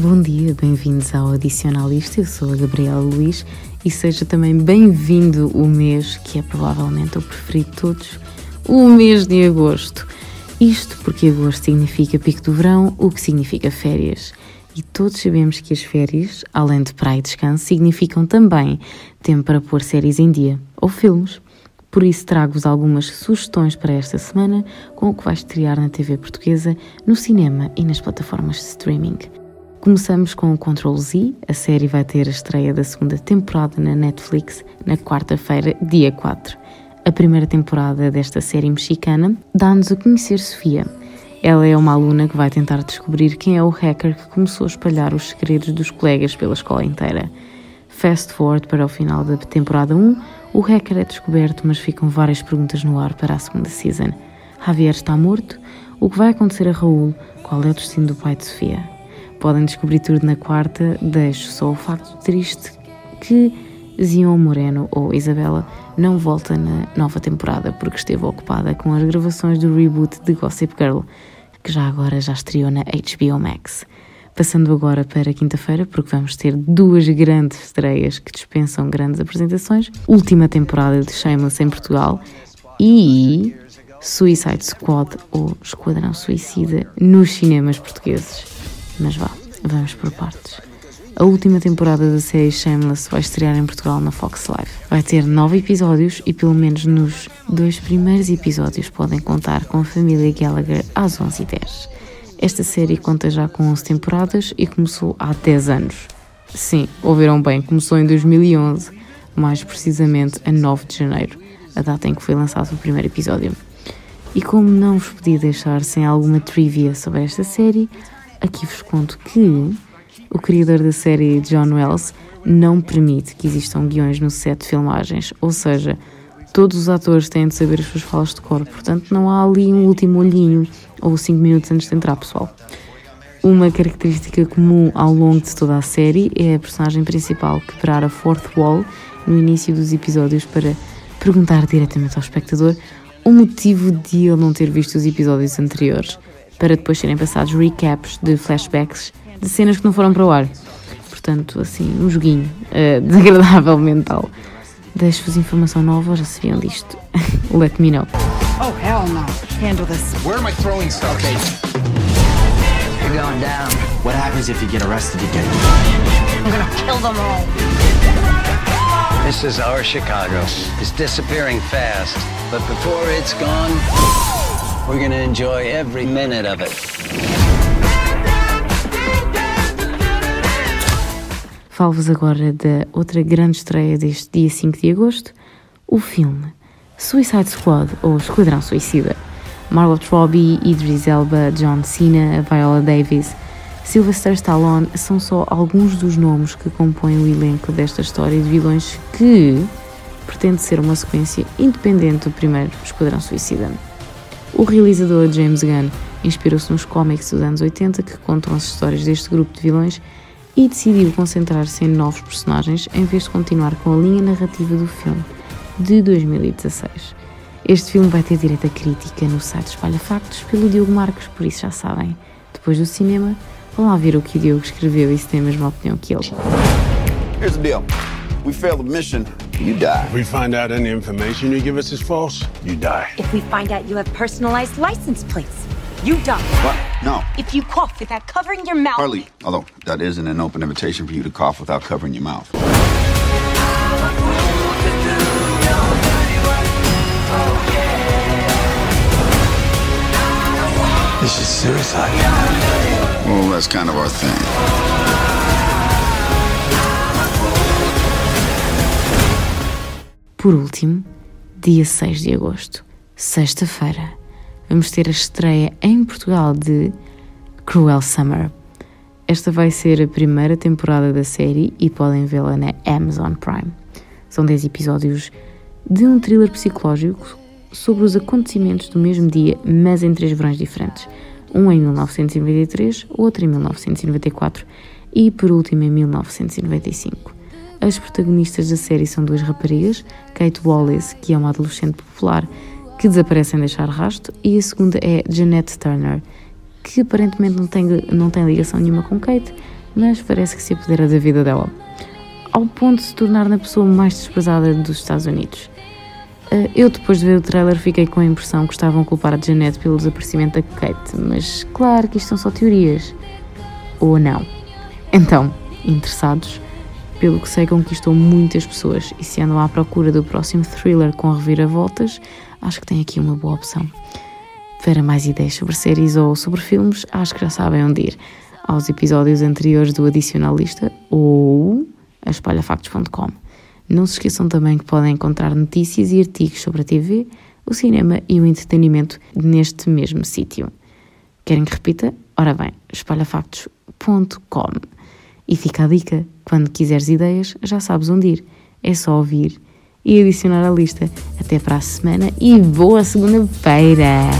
Bom dia, bem-vindos ao Adicionalista. Eu sou a Gabriela Luiz e seja também bem-vindo o mês que é provavelmente o preferido de todos, o mês de agosto. Isto porque agosto significa pico do verão, o que significa férias. E todos sabemos que as férias, além de praia e descanso, significam também tempo para pôr séries em dia ou filmes. Por isso trago-vos algumas sugestões para esta semana com o que vai estrear na TV portuguesa, no cinema e nas plataformas de streaming. Começamos com o Control Z. A série vai ter a estreia da segunda temporada na Netflix na quarta-feira, dia 4. A primeira temporada desta série mexicana dá-nos a conhecer Sofia. Ela é uma aluna que vai tentar descobrir quem é o hacker que começou a espalhar os segredos dos colegas pela escola inteira. Fast forward para o final da temporada 1, o hacker é descoberto, mas ficam várias perguntas no ar para a segunda season. Javier está morto? O que vai acontecer a Raul? Qual é o destino do pai de Sofia? Podem descobrir tudo na quarta, deixo só o facto triste que Zion Moreno, ou Isabela, não volta na nova temporada porque esteve ocupada com as gravações do reboot de Gossip Girl, que já agora já estreou na HBO Max. Passando agora para quinta-feira, porque vamos ter duas grandes estreias que dispensam grandes apresentações. Última temporada de Shameless em Portugal e Suicide Squad, ou Esquadrão Suicida, nos cinemas portugueses. Mas vá, vamos por partes. A última temporada da série Shameless vai estrear em Portugal na Fox Live. Vai ter nove episódios e pelo menos nos dois primeiros episódios podem contar com a família Gallagher às 11h10. Esta série conta já com 11 temporadas e começou há 10 anos. Sim, ouviram bem, começou em 2011, mais precisamente a 9 de janeiro, a data em que foi lançado o primeiro episódio. E como não vos podia deixar sem alguma trivia sobre esta série, aqui vos conto que o criador da série, John Wells, não permite que existam guiões no set de filmagens, ou seja, todos os atores têm de saber as suas falas de cor, portanto não há ali um último olhinho ou cinco minutos antes de entrar, pessoal. Uma característica comum ao longo de toda a série é a personagem principal quebrar a fourth wall no início dos episódios para perguntar diretamente ao espectador o motivo de ele não ter visto os episódios anteriores para depois serem passados recaps de flashbacks de cenas que não foram para o ar. Portanto, assim, um joguinho uh, desagradável mental. Deixo-vos informação nova, já se viam disto. Let me know. Oh, hell no. Handle this. Where am I throwing stuff? Okay. You're going down. What happens if you get arrested again? I'm gonna kill them all. This is our Chicago. It's disappearing fast, but before it's gone... We're gonna enjoy every minute of it. Falo-vos agora da outra grande estreia deste dia 5 de agosto, o filme Suicide Squad, ou Esquadrão Suicida. Margot Robbie, Idris Elba, John Cena, Viola Davis, Sylvester Stallone são só alguns dos nomes que compõem o elenco desta história de vilões que pretende ser uma sequência independente do primeiro Esquadrão Suicida. O realizador James Gunn inspirou-se nos cómics dos anos 80 que contam as histórias deste grupo de vilões e decidiu concentrar-se em novos personagens em vez de continuar com a linha narrativa do filme de 2016. Este filme vai ter direito a crítica no site Espalha Factos pelo Diogo Marcos, por isso já sabem. Depois do cinema, vão lá ver o que o Diogo escreveu e se tem a mesma opinião que ele. Here's the deal. We fail the mission, you die. If we find out any information you give us is false, you die. If we find out you have personalized license plates, you die. What? No. If you cough without covering your mouth. Harley, although that isn't an open invitation for you to cough without covering your mouth. This is suicide. Well, that's kind of our thing. Por último, dia 6 de agosto, sexta-feira, vamos ter a estreia em Portugal de Cruel Summer. Esta vai ser a primeira temporada da série e podem vê-la na Amazon Prime. São 10 episódios de um thriller psicológico sobre os acontecimentos do mesmo dia, mas em três verões diferentes. Um em 1993, outro em 1994 e, por último, em 1995. As protagonistas da série são duas raparigas, Kate Wallace, que é uma adolescente popular que desaparece sem deixar rasto, e a segunda é Jeanette Turner, que aparentemente não tem, não tem ligação nenhuma com Kate, mas parece que se apodera da vida dela, ao ponto de se tornar na pessoa mais desprezada dos Estados Unidos. Eh, eu, depois de ver o trailer, fiquei com a impressão que estavam a culpar a Janet pelo desaparecimento da Kate, mas claro que isto são só teorias. Ou não. Então, interessados, pelo que sei, conquistou muitas pessoas e se andam à procura do próximo thriller com reviravoltas, acho que tem aqui uma boa opção. Para mais ideias sobre séries ou sobre filmes, acho que já sabem onde ir. Aos episódios anteriores do Adicionalista ou a espalhafactos.com. Não se esqueçam também que podem encontrar notícias e artigos sobre a TV, o cinema e o entretenimento neste mesmo sítio. Querem que repita? Ora bem, espalhafactos.com. E fica a dica: quando quiseres ideias, já sabes onde ir. É só ouvir e adicionar à lista. Até para a semana e boa segunda-feira!